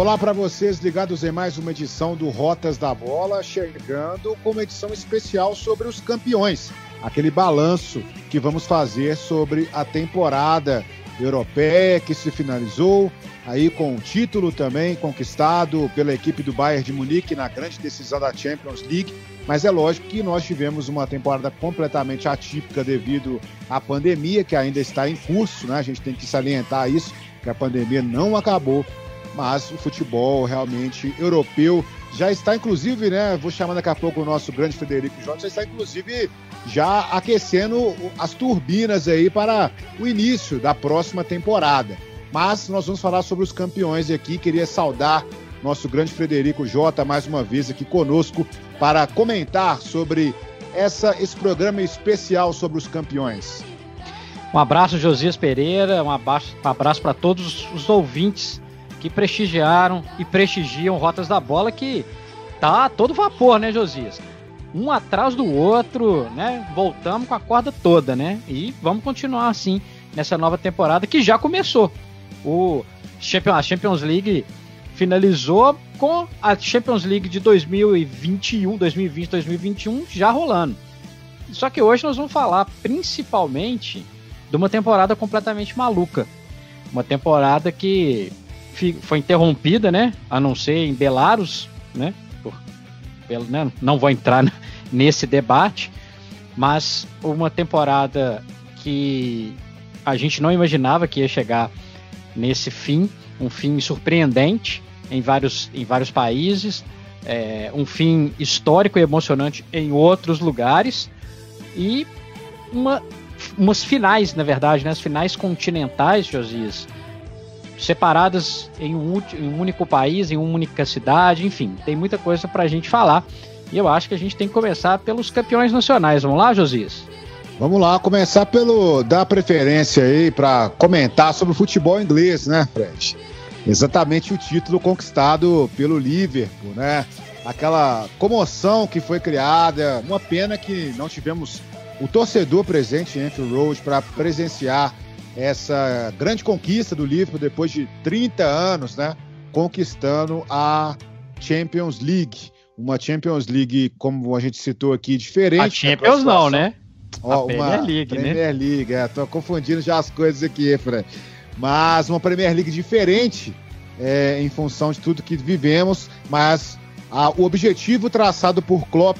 Olá para vocês ligados em mais uma edição do Rotas da Bola, chegando com uma edição especial sobre os campeões, aquele balanço que vamos fazer sobre a temporada europeia que se finalizou, aí com o título também conquistado pela equipe do Bayern de Munique na grande decisão da Champions League. Mas é lógico que nós tivemos uma temporada completamente atípica devido à pandemia que ainda está em curso, né? A gente tem que salientar isso, que a pandemia não acabou mas o futebol realmente europeu já está, inclusive, né? Vou chamar daqui a pouco o nosso grande Frederico Jorge, já está, inclusive, já aquecendo as turbinas aí para o início da próxima temporada. Mas nós vamos falar sobre os campeões aqui. Queria saudar nosso grande Frederico Jota mais uma vez aqui conosco para comentar sobre essa, esse programa especial sobre os campeões. Um abraço, Josias Pereira, um abraço, um abraço para todos os ouvintes que prestigiaram e prestigiam Rotas da Bola, que tá todo vapor, né, Josias? Um atrás do outro, né? Voltamos com a corda toda, né? E vamos continuar assim nessa nova temporada que já começou. O Champions, a Champions League finalizou com a Champions League de 2021, 2020, 2021 já rolando. Só que hoje nós vamos falar principalmente de uma temporada completamente maluca. Uma temporada que foi interrompida, né? A não ser em Belarus, né? Por, pelo, né? Não vou entrar nesse debate, mas uma temporada que a gente não imaginava que ia chegar nesse fim, um fim surpreendente em vários, em vários países, é, um fim histórico e emocionante em outros lugares e uma, umas finais, na verdade, né? As finais continentais, Josias, separadas em um, em um, único país, em uma única cidade, enfim, tem muita coisa para a gente falar. E eu acho que a gente tem que começar pelos campeões nacionais. Vamos lá, Josias? Vamos lá, começar pelo dar preferência aí para comentar sobre o futebol inglês, né, Fred? Exatamente o título conquistado pelo Liverpool, né? Aquela comoção que foi criada, uma pena que não tivemos o torcedor presente em Anfield Road para presenciar essa grande conquista do Liverpool depois de 30 anos, né? Conquistando a Champions League. Uma Champions League, como a gente citou aqui, diferente. A Champions não, né? Ó, a Premier League, né? Premier né? League, é, tô confundindo já as coisas aqui, Fred. Mas uma Premier League diferente é, em função de tudo que vivemos, mas a, o objetivo traçado por Klopp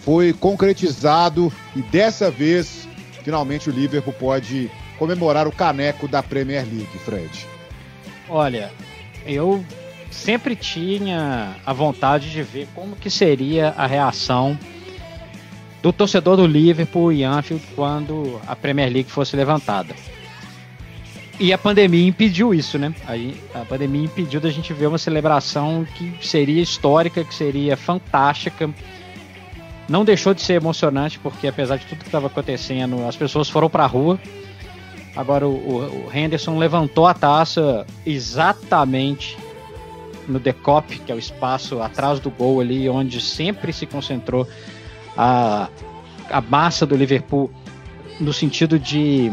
foi concretizado e dessa vez, finalmente o Liverpool pode comemorar o caneco da Premier League, Fred? Olha, eu sempre tinha a vontade de ver como que seria a reação do torcedor do Liverpool e Anfield quando a Premier League fosse levantada. E a pandemia impediu isso, né? Aí a pandemia impediu da gente ver uma celebração que seria histórica, que seria fantástica. Não deixou de ser emocionante, porque apesar de tudo que estava acontecendo, as pessoas foram para a rua Agora o, o, Henderson levantou a taça exatamente no decop, que é o espaço atrás do gol ali, onde sempre se concentrou a, a massa do Liverpool no sentido de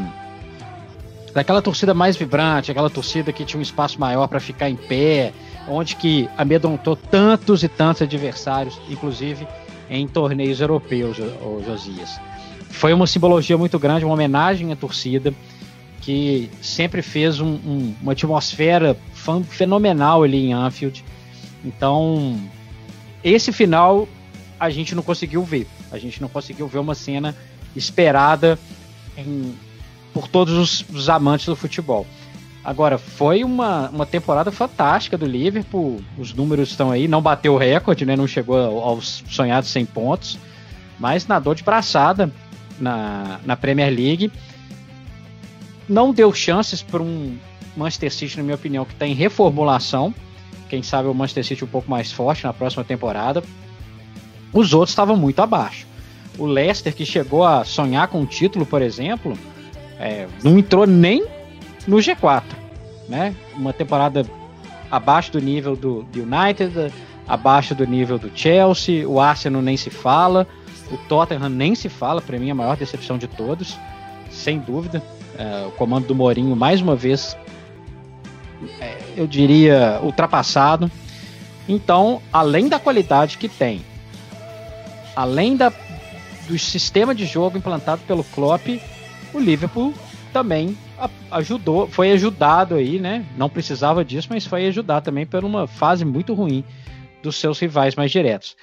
daquela torcida mais vibrante, aquela torcida que tinha um espaço maior para ficar em pé, onde que amedrontou tantos e tantos adversários, inclusive em torneios europeus, Josias. Foi uma simbologia muito grande, uma homenagem à torcida que sempre fez um, um, uma atmosfera fenomenal ali em Anfield. Então, esse final a gente não conseguiu ver. A gente não conseguiu ver uma cena esperada em, por todos os, os, amantes do futebol. Agora, foi uma, uma temporada fantástica do Liverpool. Os números estão aí. Não bateu o recorde, né? não chegou aos sonhados 100 pontos. Mas nadou de braçada na, na Premier League não deu chances para um Manchester City, na minha opinião, que está em reformulação. Quem sabe o Manchester City um pouco mais forte na próxima temporada. Os outros estavam muito abaixo. O Leicester, que chegou a sonhar com o título, por exemplo, é, não entrou nem no G4. Né? Uma temporada abaixo do nível do, do United, abaixo do nível do Chelsea, o Arsenal nem se fala, o Tottenham nem se fala, para mim a maior decepção de todos, sem dúvida. É, o comando do Mourinho, mais uma vez, é, eu diria, ultrapassado. Então, além da qualidade que tem, além da, do sistema de jogo implantado pelo Klopp, o Liverpool também ajudou, foi ajudado aí, né? Não precisava disso, mas foi ajudado também por uma fase muito ruim dos seus rivais mais diretos.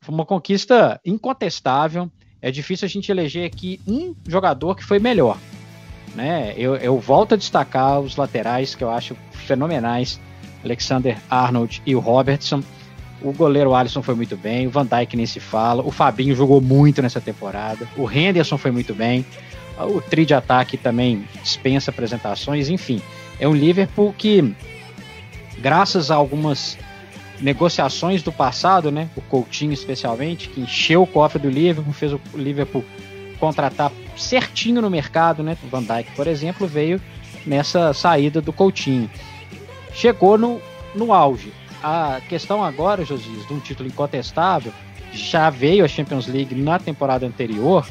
Foi uma conquista incontestável. É difícil a gente eleger aqui um jogador que foi melhor. Né? Eu, eu volto a destacar os laterais que eu acho fenomenais, Alexander Arnold e o Robertson. O goleiro Alisson foi muito bem, o Van Dijk nem se fala, o Fabinho jogou muito nessa temporada, o Henderson foi muito bem, o tri de ataque também dispensa apresentações, enfim. É um Liverpool que, graças a algumas negociações do passado, né, o Coutinho especialmente, que encheu o cofre do Liverpool, fez o Liverpool contratar certinho no mercado, né? O Van Dijk, por exemplo, veio nessa saída do Coutinho. Chegou no, no auge. A questão agora, Josias, de um título incontestável, já veio a Champions League na temporada anterior,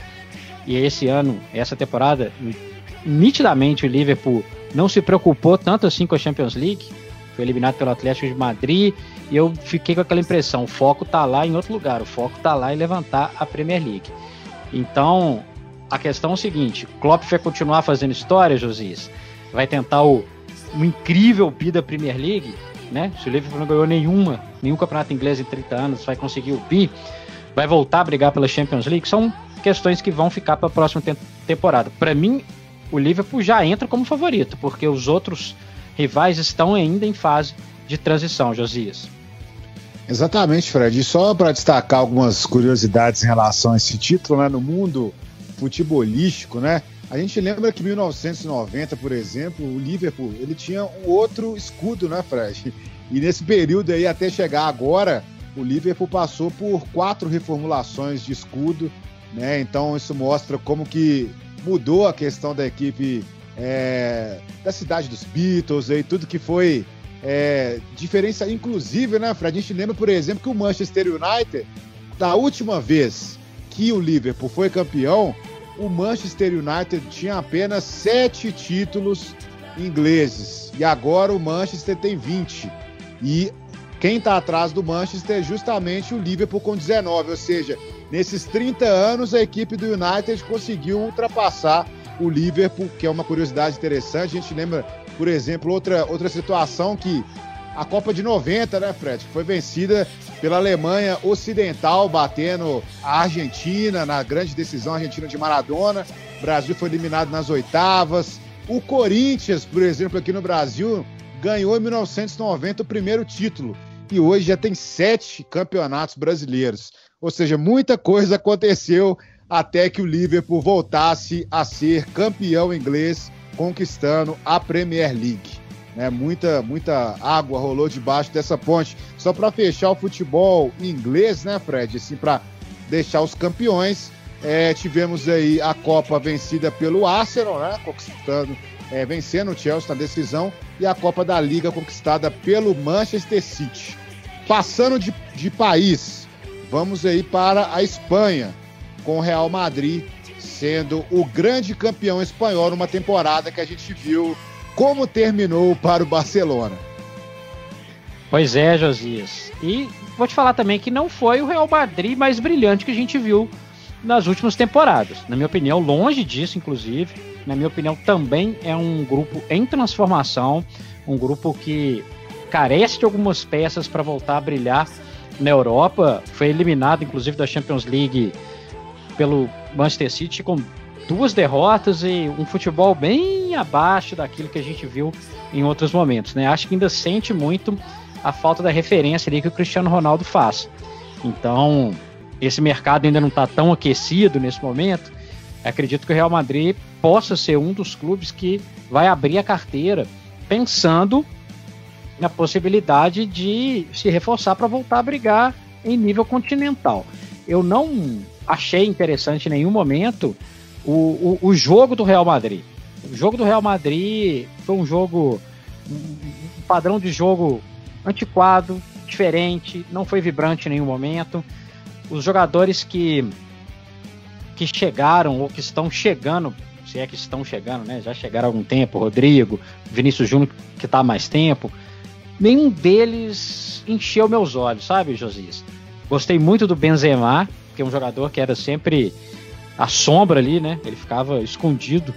e esse ano, essa temporada, nitidamente o Liverpool não se preocupou tanto assim com a Champions League, foi eliminado pelo Atlético de Madrid, e eu fiquei com aquela impressão, o foco tá lá em outro lugar, o foco tá lá em levantar a Premier League. Então, a questão é o seguinte: Klopp vai continuar fazendo história, Josias? Vai tentar o, um incrível bi da Premier League, né? Se o Liverpool não ganhou nenhuma, nenhum campeonato inglês em 30 anos, vai conseguir o bi, vai voltar a brigar pela Champions League. São questões que vão ficar para a próxima te temporada. Para mim, o Liverpool já entra como favorito, porque os outros rivais estão ainda em fase de transição, Josias. Exatamente, Fred. E só para destacar algumas curiosidades em relação a esse título, né, no mundo futebolístico, né? A gente lembra que em 1990, por exemplo, o Liverpool ele tinha um outro escudo, né, Fred? E nesse período aí até chegar agora, o Liverpool passou por quatro reformulações de escudo, né? Então isso mostra como que mudou a questão da equipe é, da cidade dos Beatles e tudo que foi é, diferença, inclusive, né, Fred? A gente lembra, por exemplo, que o Manchester United, da última vez que o Liverpool foi campeão, o Manchester United tinha apenas sete títulos ingleses. E agora o Manchester tem 20. E quem está atrás do Manchester é justamente o Liverpool com 19. Ou seja, nesses 30 anos a equipe do United conseguiu ultrapassar o Liverpool, que é uma curiosidade interessante. A gente lembra por exemplo, outra, outra situação que a Copa de 90, né, Fred? Foi vencida pela Alemanha Ocidental, batendo a Argentina na grande decisão argentina de Maradona. O Brasil foi eliminado nas oitavas. O Corinthians, por exemplo, aqui no Brasil, ganhou em 1990 o primeiro título. E hoje já tem sete campeonatos brasileiros. Ou seja, muita coisa aconteceu até que o Liverpool voltasse a ser campeão inglês conquistando a Premier League. Né? Muita, muita água rolou debaixo dessa ponte. Só para fechar o futebol inglês, né, Fred? Assim, para deixar os campeões. É, tivemos aí a Copa vencida pelo Arsenal, né? Conquistando, é, vencendo o Chelsea na decisão, e a Copa da Liga conquistada pelo Manchester City. Passando de, de país, vamos aí para a Espanha, com o Real Madrid sendo o grande campeão espanhol numa temporada que a gente viu como terminou para o Barcelona. Pois é, Josias. E vou te falar também que não foi o Real Madrid mais brilhante que a gente viu nas últimas temporadas. Na minha opinião, longe disso, inclusive. Na minha opinião, também é um grupo em transformação, um grupo que carece de algumas peças para voltar a brilhar na Europa. Foi eliminado, inclusive, da Champions League pelo Manchester City com duas derrotas e um futebol bem abaixo daquilo que a gente viu em outros momentos, né? Acho que ainda sente muito a falta da referência ali que o Cristiano Ronaldo faz. Então, esse mercado ainda não está tão aquecido nesse momento. Acredito que o Real Madrid possa ser um dos clubes que vai abrir a carteira pensando na possibilidade de se reforçar para voltar a brigar em nível continental. Eu não achei interessante em nenhum momento o, o, o, jogo do Real Madrid. O jogo do Real Madrid foi um jogo, um padrão de jogo antiquado, diferente, não foi vibrante em nenhum momento. Os jogadores que, que chegaram ou que estão chegando, se é que estão chegando, né? Já chegaram há algum tempo, Rodrigo, Vinícius Júnior, que está há mais tempo, nenhum deles encheu meus olhos, sabe, Josias? Gostei muito do Benzema, que é um jogador que era sempre a sombra ali, né? Ele ficava escondido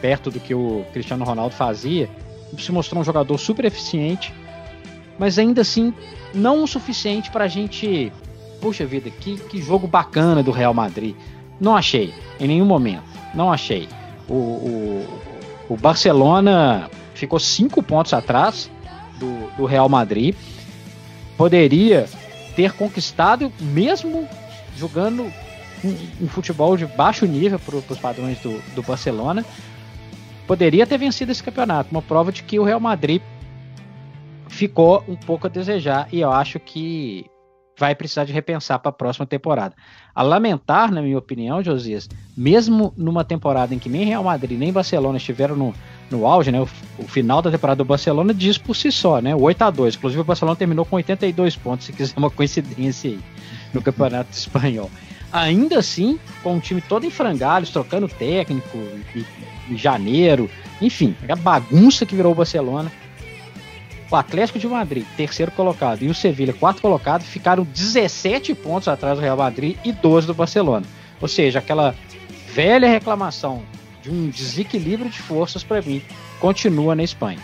perto do que o Cristiano Ronaldo fazia. Se mostrou um jogador super eficiente, mas ainda assim não o suficiente para a gente. Puxa vida, que, que jogo bacana do Real Madrid. Não achei, em nenhum momento. Não achei. O, o, o Barcelona ficou cinco pontos atrás do, do Real Madrid. Poderia ter conquistado, mesmo jogando um, um futebol de baixo nível para os padrões do, do Barcelona, poderia ter vencido esse campeonato. Uma prova de que o Real Madrid ficou um pouco a desejar e eu acho que vai precisar de repensar para a próxima temporada. A lamentar, na minha opinião, Josias, mesmo numa temporada em que nem Real Madrid nem Barcelona estiveram no, no auge, né? O, o, final da temporada do Barcelona diz por si só, né? O 8 a 2 Inclusive o Barcelona terminou com 82 pontos, se quiser uma coincidência aí, no Campeonato Espanhol. Ainda assim, com o time todo em frangalhos, trocando técnico em, janeiro, enfim, a bagunça que virou o Barcelona. O Atlético de Madrid, terceiro colocado, e o Sevilha, quarto colocado, ficaram 17 pontos atrás do Real Madrid e 12 do Barcelona. Ou seja, aquela velha reclamação de um desequilíbrio de forças para mim continua na Espanha.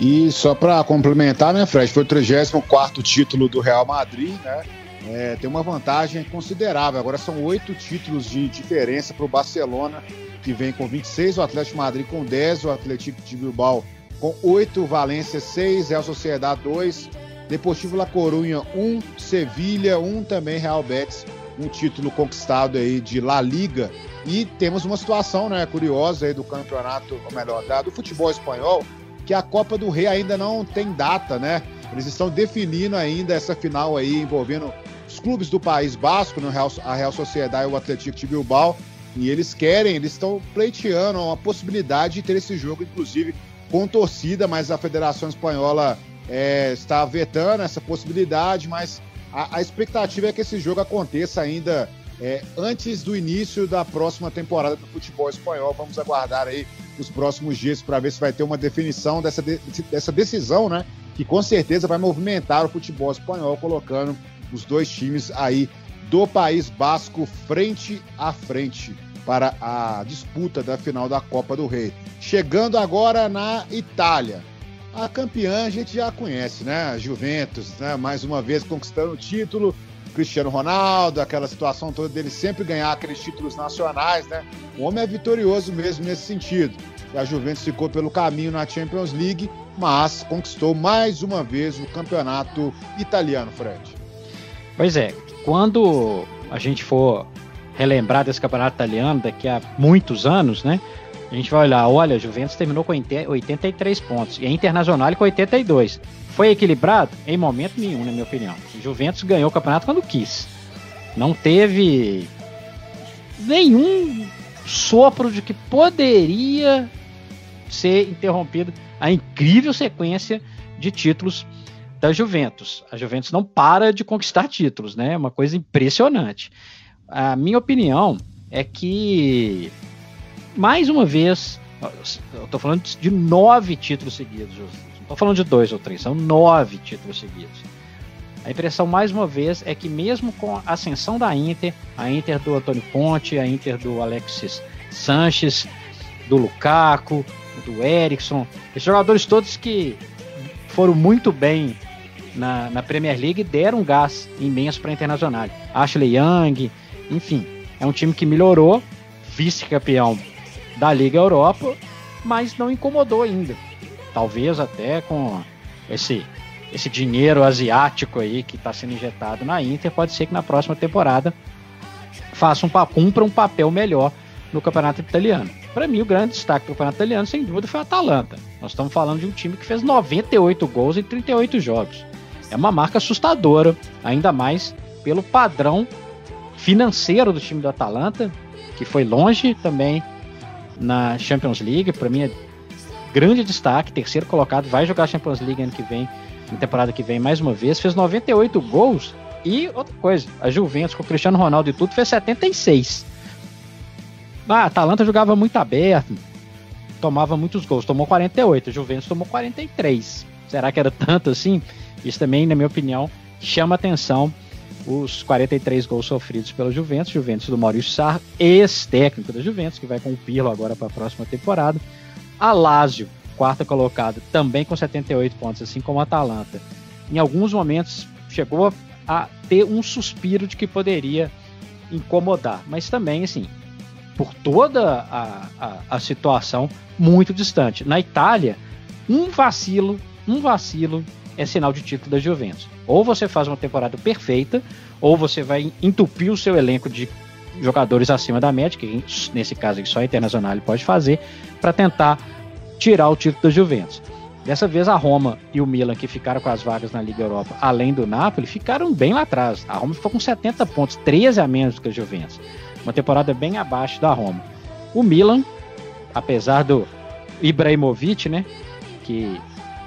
E só para complementar, né, Fred, foi o 34 título do Real Madrid, né? É, tem uma vantagem considerável. Agora são oito títulos de diferença para o Barcelona, que vem com 26, o Atlético Madrid com 10, o Atlético de Bilbao com 8, Valência 6, Real Sociedade 2, Deportivo La Corunha 1, Sevilha 1 também, Real Betis, um título conquistado aí de La Liga. E temos uma situação né, curiosa aí do campeonato, ou melhor, do futebol espanhol, que a Copa do Rei ainda não tem data, né? Eles estão definindo ainda essa final aí envolvendo os clubes do País Basco, né, a Real Sociedade e o Atlético de Bilbao. E eles querem, eles estão pleiteando uma possibilidade de ter esse jogo, inclusive, com torcida, mas a Federação Espanhola é, está vetando essa possibilidade, mas a, a, expectativa é que esse jogo aconteça ainda é, antes do início da próxima temporada do futebol espanhol. Vamos aguardar aí os próximos dias para ver se vai ter uma definição dessa, de, dessa decisão, né? Que com certeza vai movimentar o futebol espanhol, colocando os dois times aí do País Basco frente a frente para a disputa da final da Copa do Rei. Chegando agora na Itália. A campeã a gente já conhece, né? Juventus, né? Mais uma vez conquistando o título. Cristiano Ronaldo, aquela situação toda dele sempre ganhar aqueles títulos nacionais, né? O homem é vitorioso mesmo nesse sentido. E a Juventus ficou pelo caminho na Champions League, mas conquistou mais uma vez o campeonato italiano, Fred. Pois é, quando a gente for relembrar desse campeonato italiano daqui a muitos anos, né? A gente vai olhar, olha, a Juventus terminou com 83 pontos e a Internacional com 82. Foi equilibrado? Em momento nenhum, na minha opinião. Juventus ganhou o campeonato quando quis. Não teve nenhum sopro de que poderia ser interrompido a incrível sequência de títulos da Juventus. A Juventus não para de conquistar títulos, né? É uma coisa impressionante. A minha opinião é que mais uma vez, eu tô falando de nove títulos seguidos, não tô falando de dois ou três, são nove títulos seguidos. A impressão, mais uma vez, é que mesmo com a ascensão da Inter, a Inter do Antônio Conte, a Inter do Alexis Sanches, do Lukaku, do Eriksson, esses jogadores todos que foram muito bem na, na Premier League deram um gás imenso para a Internacional. Ashley Young, enfim, é um time que melhorou, vice-campeão da Liga Europa, mas não incomodou ainda. Talvez até com esse esse dinheiro asiático aí que está sendo injetado na Inter, pode ser que na próxima temporada faça um cumpra um papel melhor no campeonato italiano. Para mim, o grande destaque do campeonato italiano, sem dúvida, foi a Atalanta. Nós estamos falando de um time que fez 98 gols em 38 jogos. É uma marca assustadora, ainda mais pelo padrão financeiro do time do Atalanta, que foi longe também na Champions League. Para mim é grande destaque, terceiro colocado, vai jogar Champions League ano que vem, na temporada que vem mais uma vez, fez 98 gols e outra coisa, a Juventus com o Cristiano Ronaldo e tudo fez 76. Ah, a Atalanta jogava muito aberto, tomava muitos gols, tomou 48, a Juventus tomou 43. será que era tanto assim? Isso também, na minha opinião, chama atenção os 43 gols sofridos pela Juventus, Juventus do Maurício Sarra, ex-técnico da Juventus, que vai com o Pirlo agora para a próxima temporada. A Lazio, quarta colocada, também com 78 pontos, assim como a Atalanta. Em alguns momentos chegou a ter um suspiro de que poderia incomodar, mas também, assim, por toda a, a, a situação, muito distante. Na Itália, um vacilo, um vacilo é sinal de título da Juventus. Ou você faz uma temporada perfeita, ou você vai entupir o seu elenco de jogadores acima da média, que nesse caso só a Internacional pode fazer, para tentar tirar o título da Juventus. Dessa vez a Roma e o Milan, que ficaram com as vagas na Liga Europa, além do Napoli, ficaram bem lá atrás. A Roma ficou com 70 pontos, 13 a menos que a Juventus. Uma temporada bem abaixo da Roma. O Milan, apesar do Ibrahimovic, né, que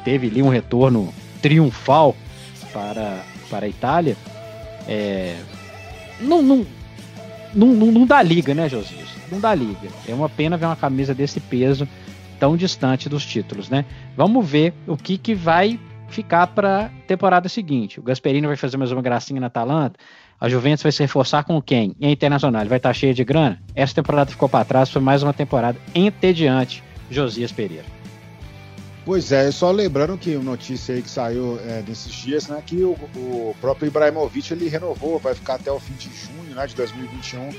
teve ali um retorno triunfal para, para a Itália, é, não, não, não, não, dá liga, né, Josias? Não dá liga. É uma pena ver uma camisa desse peso tão distante dos títulos, né? Vamos ver o que, que vai ficar para temporada seguinte. O Gasperini vai fazer mais uma gracinha na Atalanta. A Juventus vai se reforçar com quem? E a Internacional vai estar tá cheia de grana? Essa temporada ficou para trás, foi mais uma temporada entediante. Josias Pereira. Pois é, só lembrando que notícia aí que saiu é, nesses dias, né, que o, o, próprio Ibrahimovic ele renovou, vai ficar até o fim de junho, né, de 2021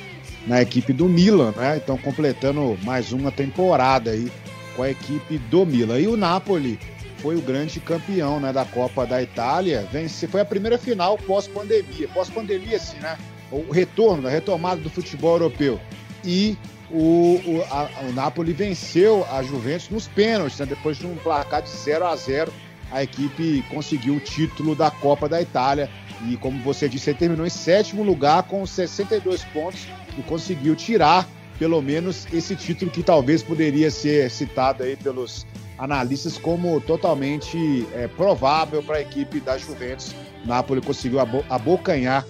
na equipe do Milan, né? Então completando mais uma temporada aí com a equipe do Milan. E o Napoli foi o grande campeão, né, da Copa da Itália. Vence, foi a primeira final pós-pandemia, pós-pandemia assim, né? O retorno, a retomada do futebol europeu. E o, o, a, o Napoli venceu a Juventus nos pênaltis, né? depois de um placar de 0 a 0 a equipe conseguiu o título da Copa da Itália e como você disse, ele terminou em sétimo lugar com 62 pontos e conseguiu tirar pelo menos esse título que talvez poderia ser citado aí pelos analistas como totalmente é, provável para a equipe da Juventus. Napoli conseguiu abocanhar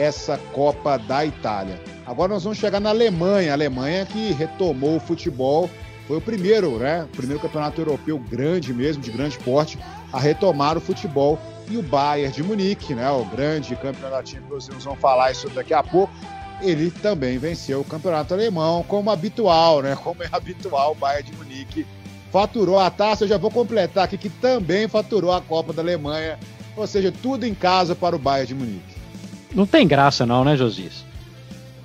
essa Copa da Itália. Agora nós vamos chegar na Alemanha, a Alemanha que retomou o futebol, foi o primeiro, né? O primeiro campeonato europeu grande mesmo, de grande porte, a retomar o futebol. E o Bayern de Munique, né? O grande campeonatinho que vocês vão falar isso daqui a pouco, ele também venceu o campeonato alemão, como habitual, né? Como é habitual, o Bayern de Munique faturou a taça. Eu já vou completar aqui que também faturou a Copa da Alemanha. Ou seja, tudo em casa para o Bayern de Munique. Não tem graça não, né, Josias?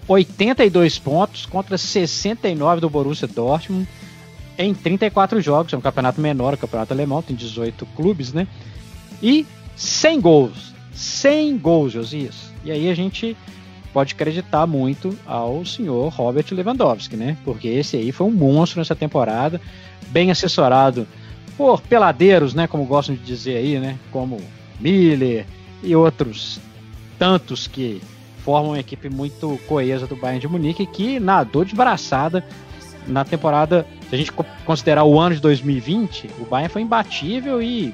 82 pontos contra 69 do Borussia Dortmund em 34 jogos. É um campeonato menor, o campeonato alemão tem 18 clubes, né? E 100 gols. 100 gols, Josias. E aí a gente pode acreditar muito ao senhor Robert Lewandowski, né? Porque esse aí foi um monstro nessa temporada, bem assessorado por peladeiros, né? Como gostam de dizer aí, né? Como Miller e outros tantos que formam uma equipe muito coesa do Bayern de Munique que nadou de braçada na temporada. Se a gente considerar o ano de 2020, o Bayern foi imbatível e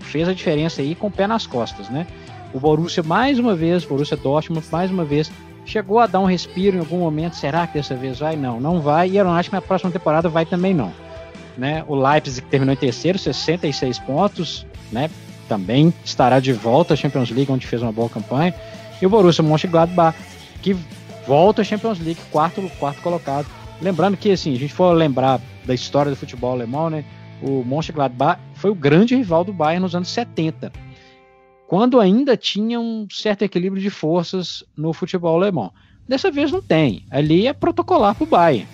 fez a diferença aí com o pé nas costas, né? O Borussia mais uma vez, Borussia Dortmund mais uma vez chegou a dar um respiro em algum momento. Será que dessa vez vai? Não, não vai. E eu não acho que na próxima temporada vai também não. Né? O Leipzig terminou em terceiro, 66 pontos, né? Também estará de volta à Champions League, onde fez uma boa campanha. E o Borussia Mönchengladbach, que volta à Champions League, quarto, quarto colocado. Lembrando que, assim, a gente for lembrar da história do futebol alemão, né? O Mönchengladbach foi o grande rival do Bayern nos anos 70, quando ainda tinha um certo equilíbrio de forças no futebol alemão. Dessa vez não tem. Ali é protocolar para o Bayern.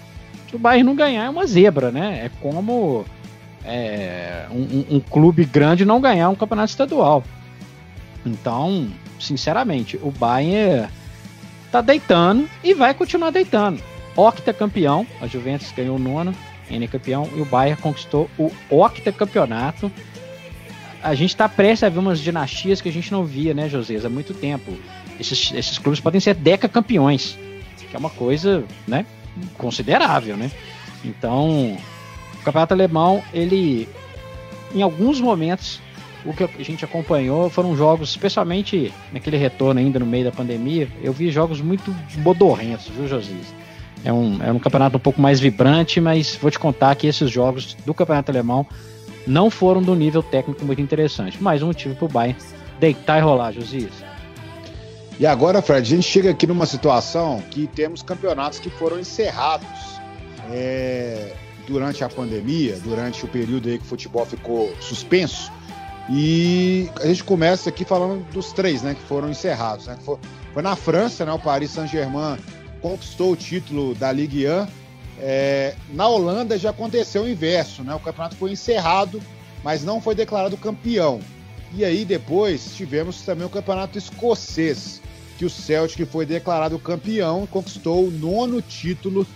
Se o Bayern não ganhar, é uma zebra, né? É como é, um, um, clube grande não ganhar um campeonato estadual. Então, sinceramente, o Bayern tá deitando e vai continuar deitando. Octa campeão, a Juventus ganhou o nono, N campeão, e o Bayern conquistou o octa campeonato. A gente está prestes a ver umas dinastias que a gente não via, né, José, há muito tempo. Esses, esses clubes podem ser deca campeões, que é uma coisa, né, considerável, né? Então, campeonato alemão, ele, em alguns momentos, o que a gente acompanhou foram jogos, especialmente naquele retorno ainda no meio da pandemia, eu vi jogos muito modorrentos, viu, Josias? É um, é um campeonato um pouco mais vibrante, mas vou te contar que esses jogos do campeonato alemão não foram do nível técnico muito interessante. Mais um motivo para o Bayern deitar e rolar, Josias. E agora, Fred, a gente chega aqui numa situação que temos campeonatos que foram encerrados é, durante a pandemia, durante o período aí que o futebol ficou suspenso. E a gente começa aqui falando dos três, né, que foram encerrados. Né? Foi, foi na França, né, o Paris Saint-Germain conquistou o título da Ligue 1. É, na Holanda já aconteceu o inverso, né? O campeonato foi encerrado, mas não foi declarado campeão. E aí depois tivemos também o campeonato escocês, que o Celtic foi declarado campeão e conquistou o nono título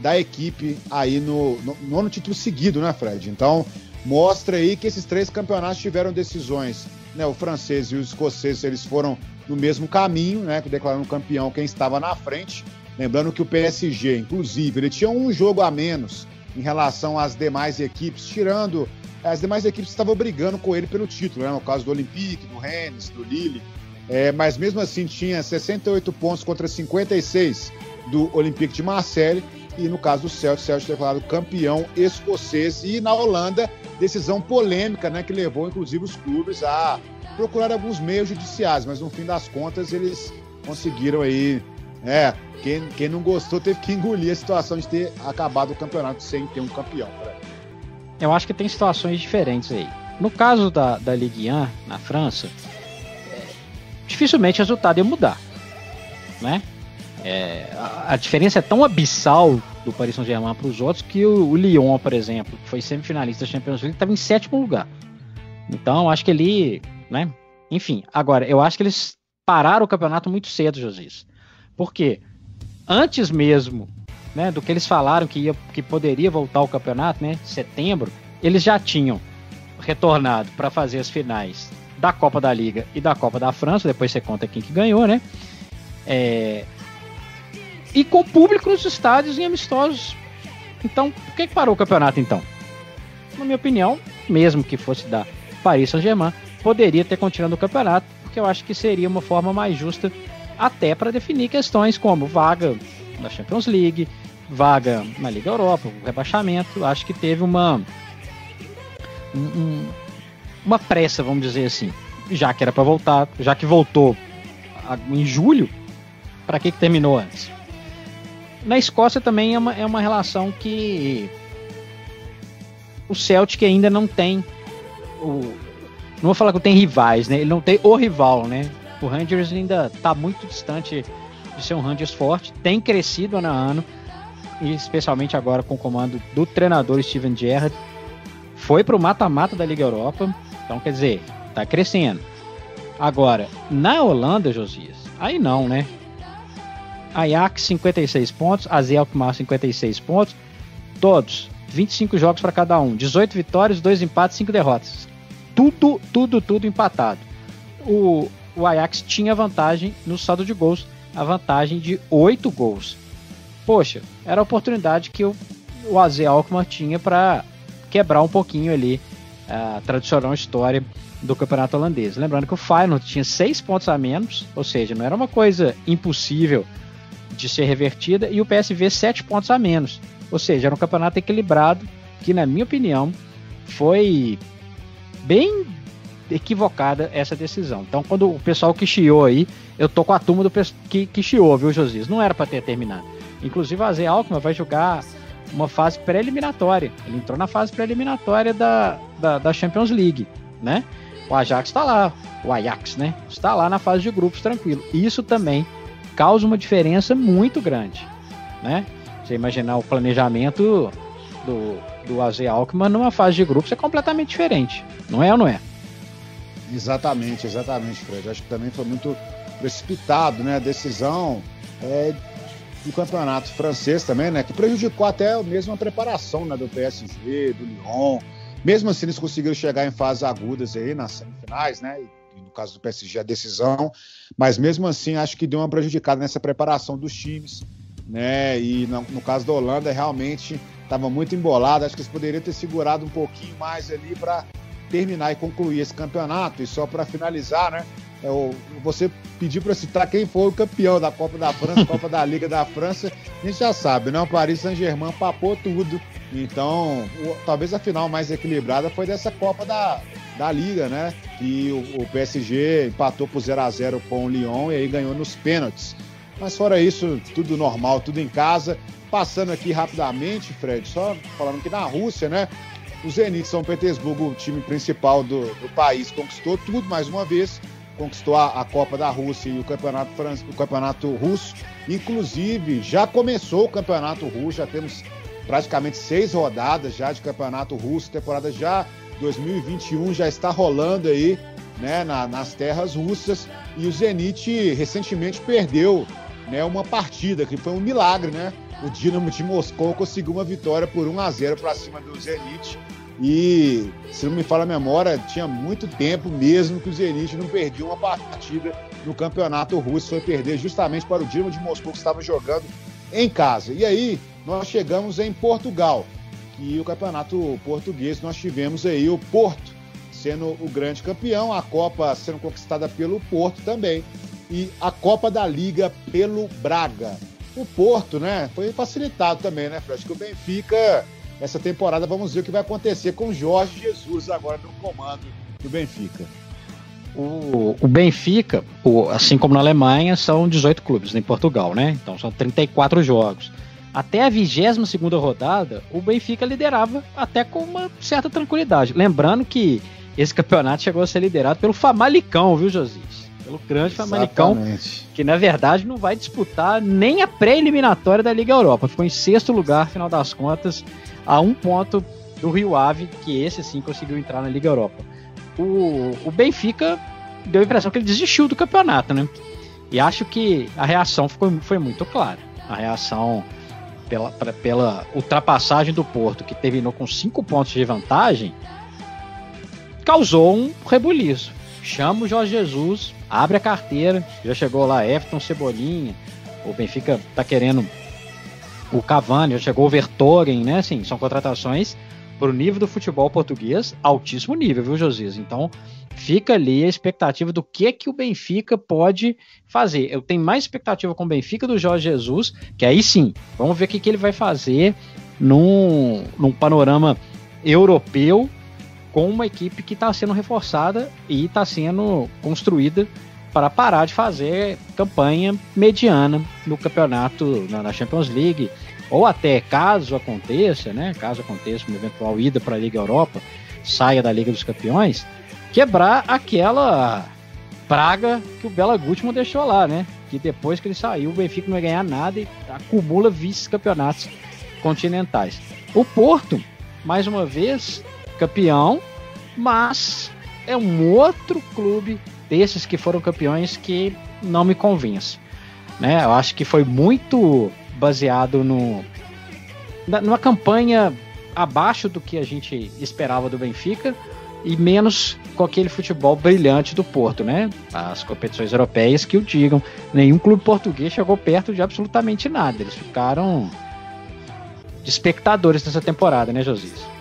da equipe aí no, no nono título seguido, né, Fred? Então mostra aí que esses três campeonatos tiveram decisões, né? O francês e o escocês eles foram no mesmo caminho, né? Declarando campeão quem estava na frente. Lembrando que o PSG, inclusive, ele tinha um jogo a menos em relação às demais equipes, tirando as demais equipes estavam brigando com ele pelo título, né? no caso do Olympique, do Rennes, do Lille, é, mas mesmo assim tinha 68 pontos contra 56 do Olympique de Marseille e no caso do Celtic, o Celtic declarado campeão escocês e na Holanda decisão polêmica, né, que levou inclusive os clubes a procurar alguns meios judiciais, mas no fim das contas eles conseguiram aí, é, quem, quem não gostou teve que engolir a situação de ter acabado o campeonato sem ter um campeão. Eu acho que tem situações diferentes aí. No caso da, da Ligue 1 na França, é, dificilmente o resultado ia mudar, né? É, a, a, diferença é tão abissal do Paris Saint-Germain para os outros que o, o, Lyon, por exemplo, que foi semifinalista da Champions League, estava em sétimo lugar. Então, acho que ele, né? Enfim, agora, eu acho que eles pararam o campeonato muito cedo, Josias. Por quê? Antes mesmo né, do que eles falaram que, ia, que poderia voltar ao campeonato, né, setembro, eles já tinham retornado para fazer as finais da Copa da Liga e da Copa da França, depois você conta quem que ganhou, né? É... E com público nos estádios em amistosos. Então, por que, que parou o campeonato então? Na minha opinião, mesmo que fosse da Paris Saint-Germain, poderia ter continuado o campeonato, porque eu acho que seria uma forma mais justa até para definir questões como vaga na Champions League, vaga na Liga Europa, rebaixamento, acho que teve uma um, uma pressa, vamos dizer assim, já que era para voltar, já que voltou em julho, para que, que terminou antes? Na Escócia também é uma, é uma relação que o Celtic ainda não tem o, não vou falar que tem rivais, né? Ele não tem o rival, né? O Rangers ainda está muito distante de ser um Rangers forte, tem crescido ano a ano, e especialmente agora com o comando do treinador Steven Gerrard, foi para o mata-mata da Liga Europa, então quer dizer, está crescendo. Agora, na Holanda, Josias, aí não, né? Ajax 56 pontos, AZ Alkmaar 56 pontos, todos 25 jogos para cada um, 18 vitórias, 2 empates, 5 derrotas. Tudo, tudo, tudo empatado. O, o Ajax tinha vantagem no saldo de gols, a vantagem de 8 gols poxa, era a oportunidade que o, o AZ Alkmaar tinha para quebrar um pouquinho ali a tradicional história do campeonato holandês. Lembrando que o Feyenoord tinha seis pontos a menos, ou seja, não era uma coisa impossível de ser revertida, e o PSV sete pontos a menos. Ou seja, era um campeonato equilibrado que, na minha opinião, foi bem equivocada essa decisão. Então, quando o pessoal que chiou aí, eu tô com a turma do que, que chiou, viu, Josias? Não era para ter terminado. Inclusive, a Zé Alckmin vai jogar uma fase pré-eliminatória. Ele entrou na fase pré-eliminatória da, da, da, Champions League, né? O Ajax está lá, o Ajax, né? Está lá na fase de grupos tranquilo. Isso também causa uma diferença muito grande, né? Você imaginar o planejamento do, do AZ Alckmin numa fase de grupos é completamente diferente, não é ou não é? Exatamente, exatamente, Fred. Acho que também foi muito precipitado, né? A decisão é, do campeonato francês também, né? Que prejudicou até mesmo a preparação né, do PSG, do Lyon. Mesmo assim, eles conseguiram chegar em fases agudas aí nas semifinais, né? No caso do PSG, a decisão. Mas mesmo assim, acho que deu uma prejudicada nessa preparação dos times, né? E no, no caso da Holanda, realmente estava muito embolado. Acho que eles poderiam ter segurado um pouquinho mais ali para terminar e concluir esse campeonato. E só para finalizar, né? É, você pedir para citar quem foi o campeão da Copa da França, Copa da Liga da França, a gente já sabe, né? O Paris Saint-Germain papou tudo. Então, o, talvez a final mais equilibrada foi dessa Copa da, da Liga, né? Que o, o PSG empatou por 0 a 0 com o Lyon e aí ganhou nos pênaltis. Mas fora isso, tudo normal, tudo em casa. Passando aqui rapidamente, Fred, só falando que na Rússia, né? O Zenit São Petersburgo, o time principal do, do país, conquistou tudo mais uma vez conquistou a, a, Copa da Rússia e o Campeonato, o Campeonato Russo. Inclusive, já começou o Campeonato Russo, já temos praticamente seis rodadas já de Campeonato Russo, temporada já 2021 já está rolando aí né, na, nas terras russas e o Zenit recentemente perdeu né, uma partida que foi um milagre, né? O Dinamo de Moscou conseguiu uma vitória por 1 a 0 para cima do Zenit e, se não me fala a memória, tinha muito tempo mesmo que o Zenit não perdia uma partida no campeonato russo. Foi perder justamente para o Dinamo de Moscou, que estava jogando em casa. E aí, nós chegamos em Portugal. E o campeonato português, nós tivemos aí o Porto sendo o grande campeão, a Copa sendo conquistada pelo Porto também. E a Copa da Liga pelo Braga. O Porto, né, foi facilitado também, né, Fred? Que o Benfica essa temporada. Vamos ver o que vai acontecer com Jorge Jesus agora no comando do Benfica. O, o Benfica, o, assim como na Alemanha, são 18 clubes em Portugal, né? Então são 34 jogos. Até a 22 rodada, o Benfica liderava até com uma certa tranquilidade. Lembrando que esse campeonato chegou a ser liderado pelo Famalicão, viu, Josias? Pelo grande Famalicão, que na verdade não vai disputar nem a pré-eliminatória da Liga Europa. Ficou em sexto lugar, afinal das contas, a um ponto do Rio Ave, que esse sim conseguiu entrar na Liga Europa. O, o Benfica deu a impressão que ele desistiu do campeonato, né? E acho que a reação foi, foi muito clara. A reação pela, pela ultrapassagem do Porto, que terminou com cinco pontos de vantagem, causou um rebuliço. Chama o Jorge Jesus, abre a carteira, já chegou lá Everton Cebolinha, o Benfica tá querendo o Cavani, já chegou o Vertogen, né? Assim, são contratações para o nível do futebol português, altíssimo nível, viu, Josias? Então, fica ali a expectativa do que que o Benfica pode fazer. Eu tenho mais expectativa com o Benfica do Jorge Jesus, que aí sim, vamos ver o que, que ele vai fazer num, num panorama europeu com uma equipe que está sendo reforçada e está sendo construída para parar de fazer campanha mediana no campeonato, na Champions League, ou até caso aconteça, né, caso aconteça uma eventual ida para a Liga Europa, saia da Liga dos Campeões, quebrar aquela praga que o Bela Gutmann deixou lá, né? Que depois que ele saiu, o Benfica não vai ganhar nada e acumula vice-campeonatos continentais. O Porto, mais uma vez, campeão, mas é um outro clube desses que foram campeões que não me convence. Né? Eu acho que foi muito baseado no, na, numa campanha abaixo do que a gente esperava do Benfica e menos com aquele futebol brilhante do Porto, né? As competições europeias que o digam, nenhum clube português chegou perto de absolutamente nada. Eles ficaram de espectadores nessa temporada, né, Josias?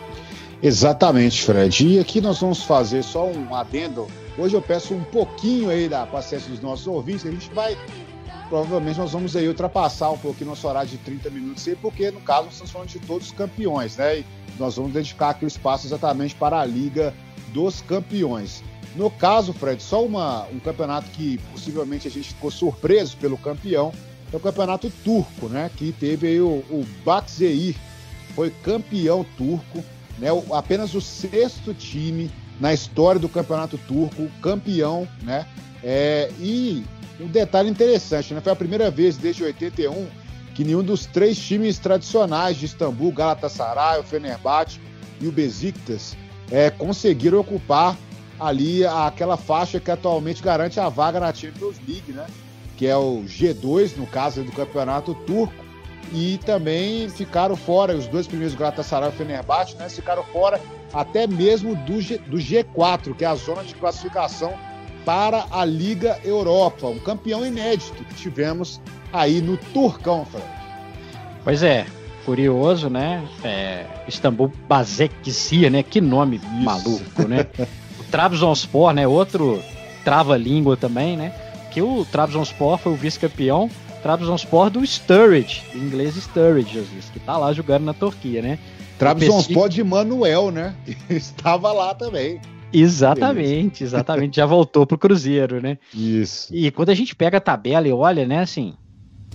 Exatamente, Fred. E aqui nós vamos fazer só um adendo Hoje eu peço um pouquinho aí da paciência dos nossos ouvintes, a gente vai provavelmente nós vamos aí ultrapassar um pouquinho nosso horário de 30 minutos aí, porque no caso nós estamos falando de todos os campeões, né? E nós vamos dedicar aqui o espaço exatamente para a Liga dos Campeões. No caso, Fred, só uma, um campeonato que possivelmente a gente ficou surpreso pelo campeão, é o campeonato turco, né? Que teve aí o, o Bakzeir, foi campeão turco, né? Apenas o sexto time na história do campeonato turco, campeão, né? É, e um detalhe interessante, né? Foi a primeira vez desde 81 que nenhum dos três times tradicionais de Istambul, Galatasaray, o Fenerbahçe e o Besiktas, é, conseguiram ocupar ali aquela faixa que atualmente garante a vaga na Champions League, né? Que é o G2, no caso do campeonato turco e também ficaram fora, os dois primeiros Galatasaray e Fenerbahçe, né, ficaram fora até mesmo do, G, do G4, que é a zona de classificação para a Liga Europa, um campeão inédito que tivemos aí no Turcão, Fred. Pois é, curioso, né? É, Istambul Basekcia, né? Que nome Isso. maluco, né? o Trabzonspor, né? Outro trava-língua também, né? Que o Trabzonspor foi o vice-campeão, Trabzonspor do Sturridge, do inglês Sturridge, que tá lá jogando na Turquia, né? Trabzonspor de Manuel, né? Estava lá também. Exatamente, exatamente. Já voltou pro Cruzeiro, né? Isso. E quando a gente pega a tabela e olha, né, assim,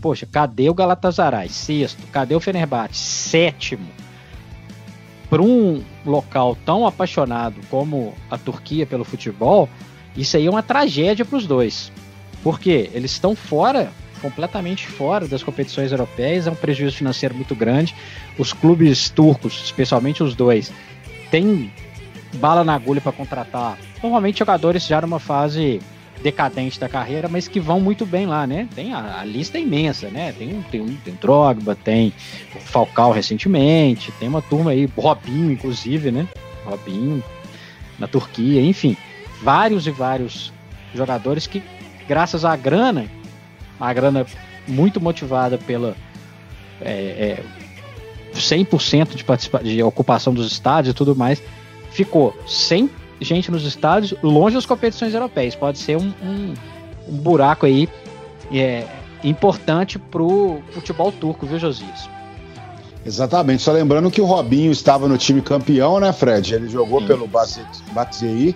poxa, cadê o Galatasaray? Sexto. Cadê o Fenerbahçe? Sétimo. Para um local tão apaixonado como a Turquia pelo futebol, isso aí é uma tragédia para os dois. Porque eles estão fora, completamente fora das competições europeias, é um prejuízo financeiro muito grande. Os clubes turcos, especialmente os dois, têm bala na agulha para contratar normalmente jogadores já numa fase decadente da carreira, mas que vão muito bem lá, né? Tem a, a lista é imensa, né? Tem um, tem um tem Drogba, tem Falcao recentemente, tem uma turma aí, Robinho inclusive, né? Robinho na Turquia, enfim, vários e vários jogadores que graças à grana, a grana muito motivada pela é, é, 100% de, participa de ocupação dos estádios e tudo mais, ficou sem gente nos estádios, longe das competições europeias. Pode ser um, um, um buraco aí é, importante para o futebol turco, viu, Josias? Exatamente. Só lembrando que o Robinho estava no time campeão, né, Fred? Ele jogou Sim. pelo Batsei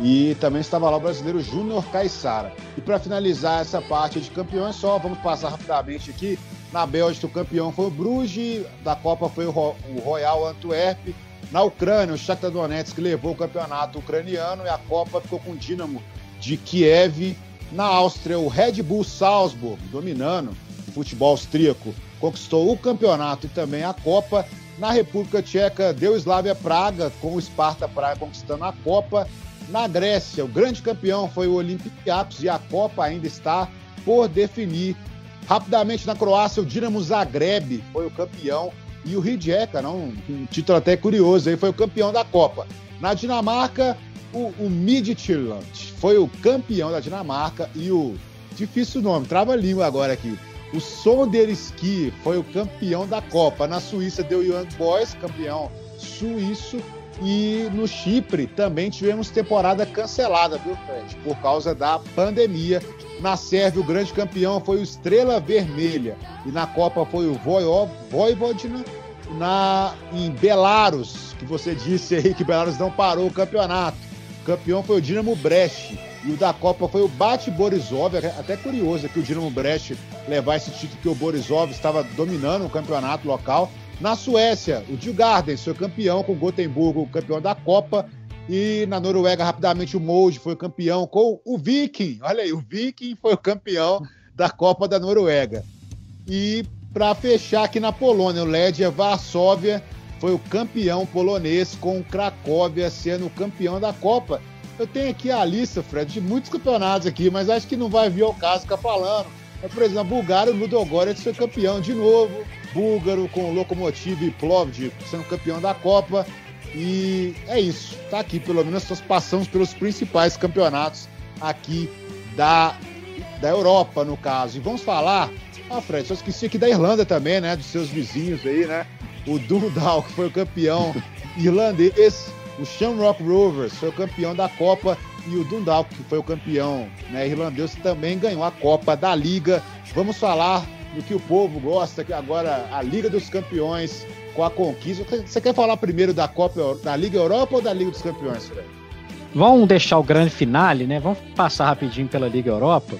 e também estava lá o brasileiro Júnior Caissara. E para finalizar essa parte de campeões, só vamos passar rapidamente aqui. Na Bélgica, o campeão foi o Bruges, da Copa foi o Royal Antwerp, na Ucrânia, o Shakhtar Donetsk levou o campeonato ucraniano e a Copa ficou com o Dinamo de Kiev. Na Áustria, o Red Bull Salzburg, dominando o futebol austríaco, conquistou o campeonato e também a Copa. Na República Tcheca, deu Slavia Praga, com o Sparta Praga conquistando a Copa. Na Grécia, o grande campeão foi o Olympiacos e a Copa ainda está por definir. Rapidamente na Croácia, o Dinamo Zagreb foi o campeão e o Rijeka, não, um título até curioso, aí foi o campeão da Copa. Na Dinamarca, o, o Midtjylland foi o campeão da Dinamarca e o difícil nome, trava a língua agora aqui. O Sonderski foi o campeão da Copa. Na Suíça deu Young Boys, campeão suíço. E no Chipre também tivemos temporada cancelada, viu, Fred? Por causa da pandemia. Na Sérvia, o grande campeão foi o Estrela Vermelha. E na Copa foi o Voivodina. Na, em Belarus, que você disse aí que Belarus não parou o campeonato. O campeão foi o Dinamo Brest. E o da Copa foi o Bate Borisov. É até curioso que o Dinamo Brest levar esse título que o Borisov estava dominando o campeonato local. Na Suécia, o Djurgården foi campeão com o Gotemburgo, campeão da Copa. E na Noruega, rapidamente, o Molde foi campeão com o Viking. Olha aí, o Viking foi o campeão da Copa da Noruega. E para fechar aqui na Polônia, o Ledia Varsóvia foi o campeão polonês com o Cracóvia sendo o campeão da Copa. Eu tenho aqui a lista, Fred, de muitos campeonatos aqui, mas acho que não vai vir ao caso ficar falando. Mas, por exemplo, a Bulgária, o Ludogorets foi campeão de novo. Búlgaro com o Lokomotiv e Plovdiv sendo campeão da Copa. E é isso. Tá aqui, pelo menos nós passamos pelos principais campeonatos aqui da, da Europa, no caso. E vamos falar. Ah, Fred, só esqueci aqui da Irlanda também, né? Dos seus vizinhos aí, né? O Dundalk que foi o campeão irlandês. O Shamrock Rovers foi o campeão da Copa. E o Dundalk, que foi o campeão né, irlandês, também ganhou a Copa da Liga. Vamos falar do que o povo gosta, que agora a Liga dos Campeões com a conquista. Você quer falar primeiro da Copa da Liga Europa ou da Liga dos Campeões, Fred? Vamos deixar o grande finale, né? Vamos passar rapidinho pela Liga Europa.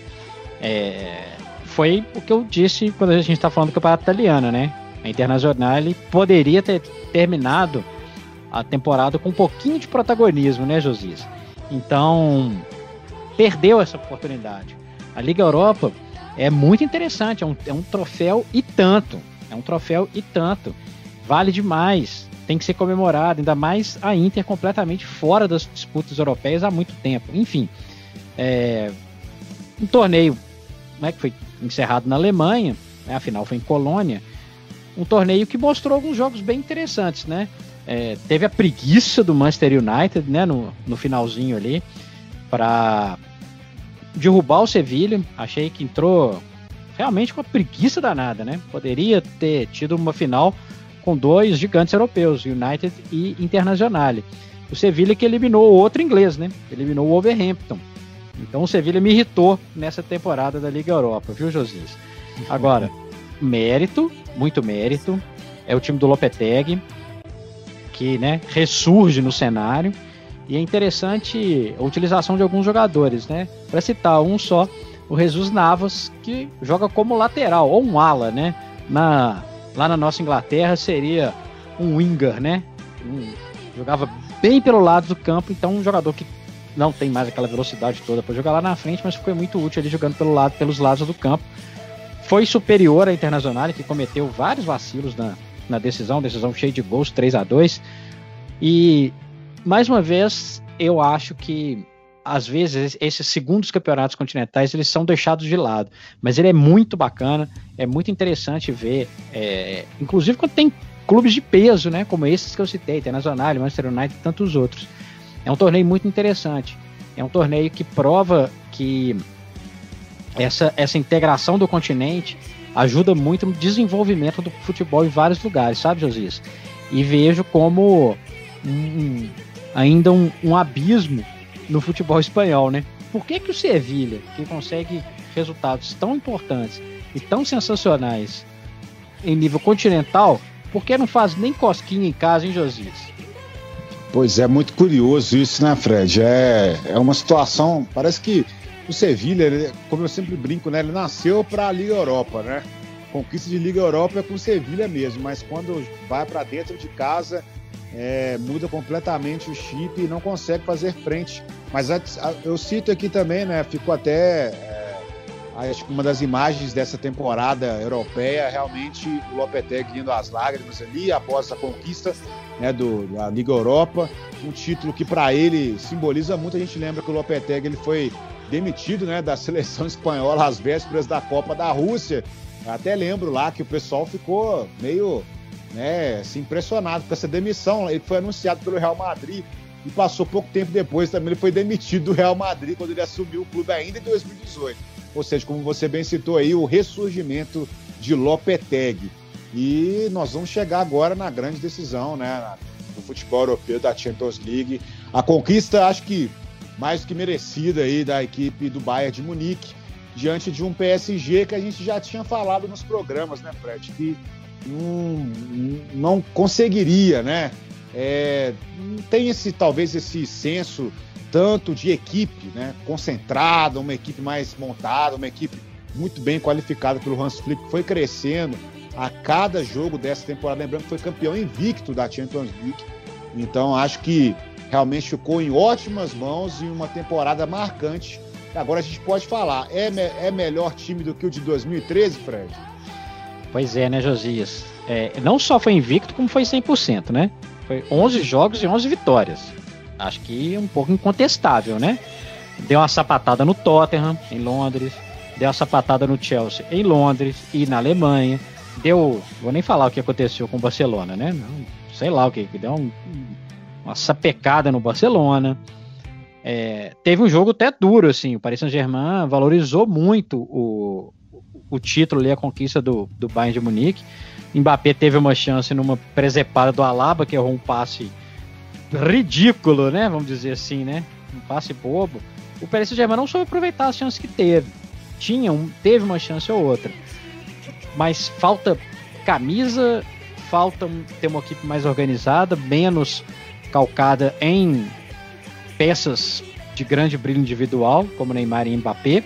É... Foi o que eu disse quando a gente está falando do campeonato italiano, né? A Internacional poderia ter terminado a temporada com um pouquinho de protagonismo, né, Josias? Então, perdeu essa oportunidade. A Liga Europa é muito interessante, é um, é um troféu e tanto. É um troféu e tanto vale demais, tem que ser comemorado, ainda mais a Inter completamente fora das disputas europeias há muito tempo. Enfim, é, um torneio né, que foi encerrado na Alemanha, né, afinal foi em Colônia, um torneio que mostrou alguns jogos bem interessantes, né? É, teve a preguiça do Manchester United, né, no, no finalzinho ali, para derrubar o Sevilha. Achei que entrou realmente com a preguiça danada, né? Poderia ter tido uma final com dois gigantes europeus, United e Internazionale. O Sevilha que eliminou outro inglês, né? Eliminou o Wolverhampton. Então o Sevilha me irritou nessa temporada da Liga Europa, viu, Josias? Agora, mérito, muito mérito. É o time do Lopetegui, que né, ressurge no cenário. E é interessante a utilização de alguns jogadores, né? Para citar um só, o Jesus Navas, que joga como lateral, ou um ala, né? Na, lá na nossa Inglaterra seria um winger, né? Um, jogava bem pelo lado do campo, então um jogador que não tem mais aquela velocidade toda para jogar lá na frente, mas foi muito útil ali jogando pelo lado, pelos lados do campo. Foi superior à Internacional, que cometeu vários vacilos na, na decisão, decisão cheia de gols, 3 a 2 E mais uma vez, eu acho que às vezes esses segundos campeonatos continentais eles são deixados de lado, mas ele é muito bacana, é muito interessante ver, é, inclusive quando tem clubes de peso, né, como esses que eu citei, Internacional, Manchester United e tantos outros. É um torneio muito interessante. É um torneio que prova que essa, essa integração do continente ajuda muito no desenvolvimento do futebol em vários lugares, sabe, Josias? E vejo como um, ainda um, um, abismo no futebol espanhol, né? Por que, que o Sevilha, que consegue resultados tão importantes e tão sensacionais em nível continental, por que não faz nem cosquinha em casa, hein, Josias? Pois é, muito curioso isso, né, Fred? É, é uma situação, parece que o Sevilha, como eu sempre brinco, né, ele nasceu para a Liga Europa, né? Conquista de Liga Europa é com o Sevilha mesmo, mas quando vai para dentro de casa, é, muda completamente o chip e não consegue fazer frente. Mas a, a, eu cito aqui também, né? Ficou até é, acho que uma das imagens dessa temporada europeia, realmente o Lopetegui indo às lágrimas ali após a conquista né, do, da Liga Europa, um título que para ele simboliza muito. A gente lembra que o Lopetegui ele foi demitido né, da seleção espanhola às vésperas da Copa da Rússia. Eu até lembro lá que o pessoal ficou meio né, assim, impressionado com essa demissão. Ele foi anunciado pelo Real Madrid e passou pouco tempo depois também ele foi demitido do Real Madrid quando ele assumiu o clube ainda em 2018. Ou seja, como você bem citou aí, o ressurgimento de Lopetegui. E nós vamos chegar agora na grande decisão, né? Do futebol europeu da Champions League. A conquista, acho que mais que merecida aí da equipe do Bayern de Munique, diante de um PSG que a gente já tinha falado nos programas, né, Fred? Que não, não conseguiria, né? É, não tem esse talvez esse senso tanto de equipe, né? Concentrada, uma equipe mais montada, uma equipe muito bem qualificada pelo Hans Flick, foi crescendo a cada jogo dessa temporada. Lembrando que foi campeão invicto da Champions League. Então acho que realmente ficou em ótimas mãos e uma temporada marcante. Agora a gente pode falar, é, me é melhor time do que o de 2013, Fred? Pois é, né, Josias? É, não só foi invicto, como foi 100%, né? Foi 11 jogos e 11 vitórias. Acho que um pouco incontestável, né? Deu uma sapatada no Tottenham, em Londres. Deu uma sapatada no Chelsea, em Londres e na Alemanha deu. Vou nem falar o que aconteceu com o Barcelona, né? Não, sei lá o que. Deu um, uma sapecada no Barcelona. É, teve um jogo até duro, assim. O Paris Saint-Germain valorizou muito o, o título ali, a conquista do, do Bayern de Munique. Mbappé teve uma chance numa presepada do Alaba, que errou um passe ridículo, né? Vamos dizer assim, né? Um passe bobo. O Paris Saint-Germain não soube aproveitar as chances que teve. Tinha um, teve uma chance ou outra mas falta camisa, falta ter uma equipe mais organizada, menos calcada em peças de grande brilho individual, como Neymar e Mbappé.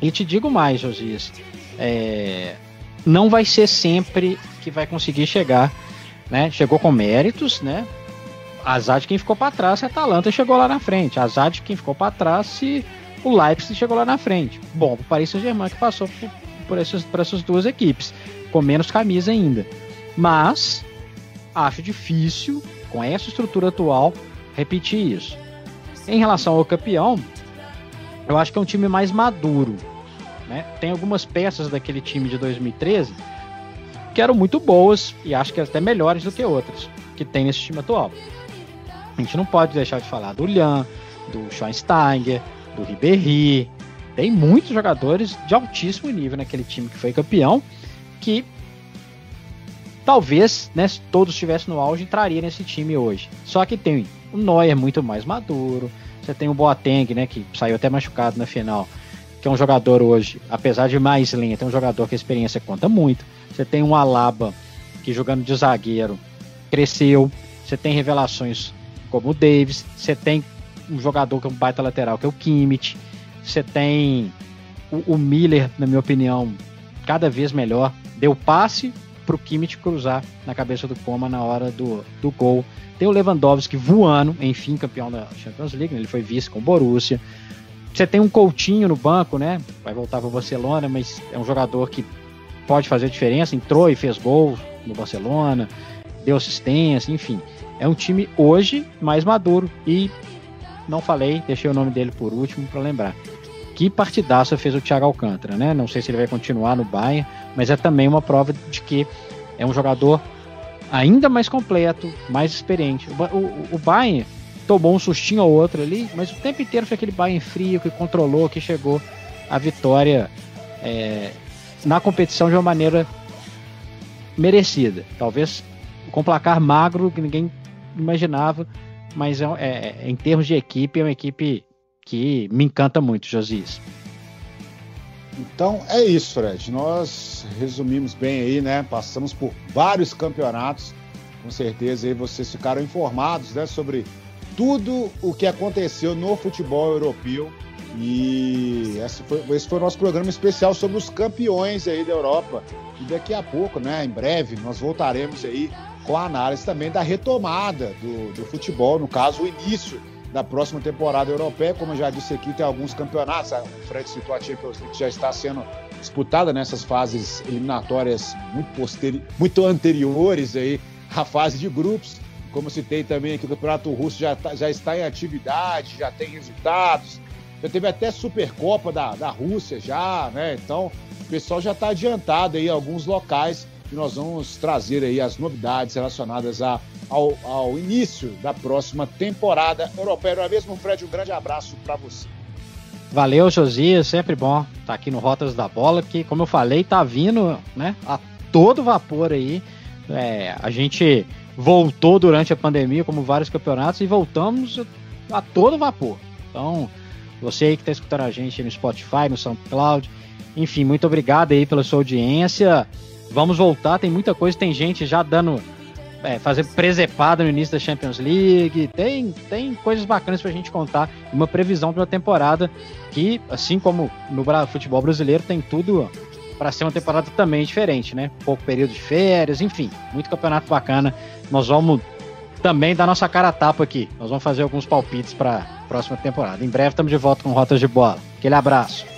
E te digo mais, Josias, é, não vai ser sempre que vai conseguir chegar, né? Chegou com méritos, né? Azar de quem ficou para trás, a Atalanta chegou lá na frente. Azar de quem ficou para trás, se o Leipzig chegou lá na frente. Bom, o Paris Saint-Germain que passou por, por essas, por essas duas equipes, com menos camisa ainda. Mas acho difícil, com essa estrutura atual, repetir isso. Em relação ao campeão, eu acho que é um time mais maduro. Né? Tem algumas peças daquele time de 2013 que eram muito boas e acho que até melhores do que outras que tem nesse time atual. A gente não pode deixar de falar do Lian, do Schweinsteiger, do Ribéry, tem muitos jogadores de altíssimo nível naquele time que foi campeão, que talvez, né, se todos estivessem no auge, entraria nesse time hoje. Só que tem o Neuer muito mais maduro, Você tem o Boateng, né, que saiu até machucado na final, que é um jogador hoje, apesar de mais lento, é um jogador que a experiência conta muito. Você tem um Alaba, que jogando de zagueiro, cresceu. Você tem revelações como o Davis. Você tem um jogador que é um baita lateral, que é o Kimmich. Você tem o, o Miller, na minha opinião, cada vez melhor. Deu passe para o Kimmich cruzar na cabeça do Coma na hora do, do gol. Tem o Lewandowski voando, enfim, campeão da Champions League, né? ele foi vice com o Borussia. Você tem um Coutinho no banco, né? Vai voltar para o Barcelona, mas é um jogador que pode fazer diferença. Entrou e fez gol no Barcelona, deu assistência, enfim. É um time hoje mais maduro e não falei, deixei o nome dele por último para lembrar. Que partidaça fez o Thiago Alcântara, né? Não sei se ele vai continuar no Bayern, mas é também uma prova de que é um jogador ainda mais completo, mais experiente. O, o, o Bayern tomou um sustinho ou outro ali, mas o tempo inteiro foi aquele Bayern frio que controlou, que chegou à vitória é, na competição de uma maneira merecida. Talvez com placar magro que ninguém imaginava, mas é, é, em termos de equipe, é uma equipe que me encanta muito, Josias. Então é isso, Fred. Nós resumimos bem aí, né? Passamos por vários campeonatos. Com certeza aí vocês ficaram informados, né, sobre tudo o que aconteceu no futebol europeu. E esse foi, esse foi o nosso programa especial sobre os campeões aí da Europa. E daqui a pouco, né, em breve, nós voltaremos aí com a análise também da retomada do, do futebol, no caso, o início da próxima temporada europeia. Como eu já disse aqui, tem alguns campeonatos. O Fred citou a Champions League que já está sendo disputada nessas fases eliminatórias muito, posteri muito anteriores aí à fase de grupos. Como citei também aqui, o Campeonato Russo já, tá, já está em atividade, já tem resultados. Já teve até Supercopa da, da Rússia já, né? Então, o pessoal já está adiantado aí alguns locais e nós vamos trazer aí as novidades relacionadas a, ao, ao início da próxima temporada europeia. Não é mesmo, Fred? Um grande abraço para você. Valeu, Josias, sempre bom estar tá aqui no Rotas da Bola, que, como eu falei, tá vindo né, a todo vapor aí. É, a gente voltou durante a pandemia, como vários campeonatos, e voltamos a todo vapor. Então, você aí que está escutando a gente no Spotify, no SoundCloud, enfim, muito obrigado aí pela sua audiência. Vamos voltar, tem muita coisa, tem gente já dando. É, fazer presepada no início da Champions League, tem, tem coisas bacanas pra gente contar. Uma previsão uma temporada que, assim como no futebol brasileiro, tem tudo para ser uma temporada também diferente, né? Pouco período de férias, enfim, muito campeonato bacana. Nós vamos também dar nossa cara a tapa aqui. Nós vamos fazer alguns palpites para próxima temporada. Em breve estamos de volta com Rotas de Bola. Aquele abraço.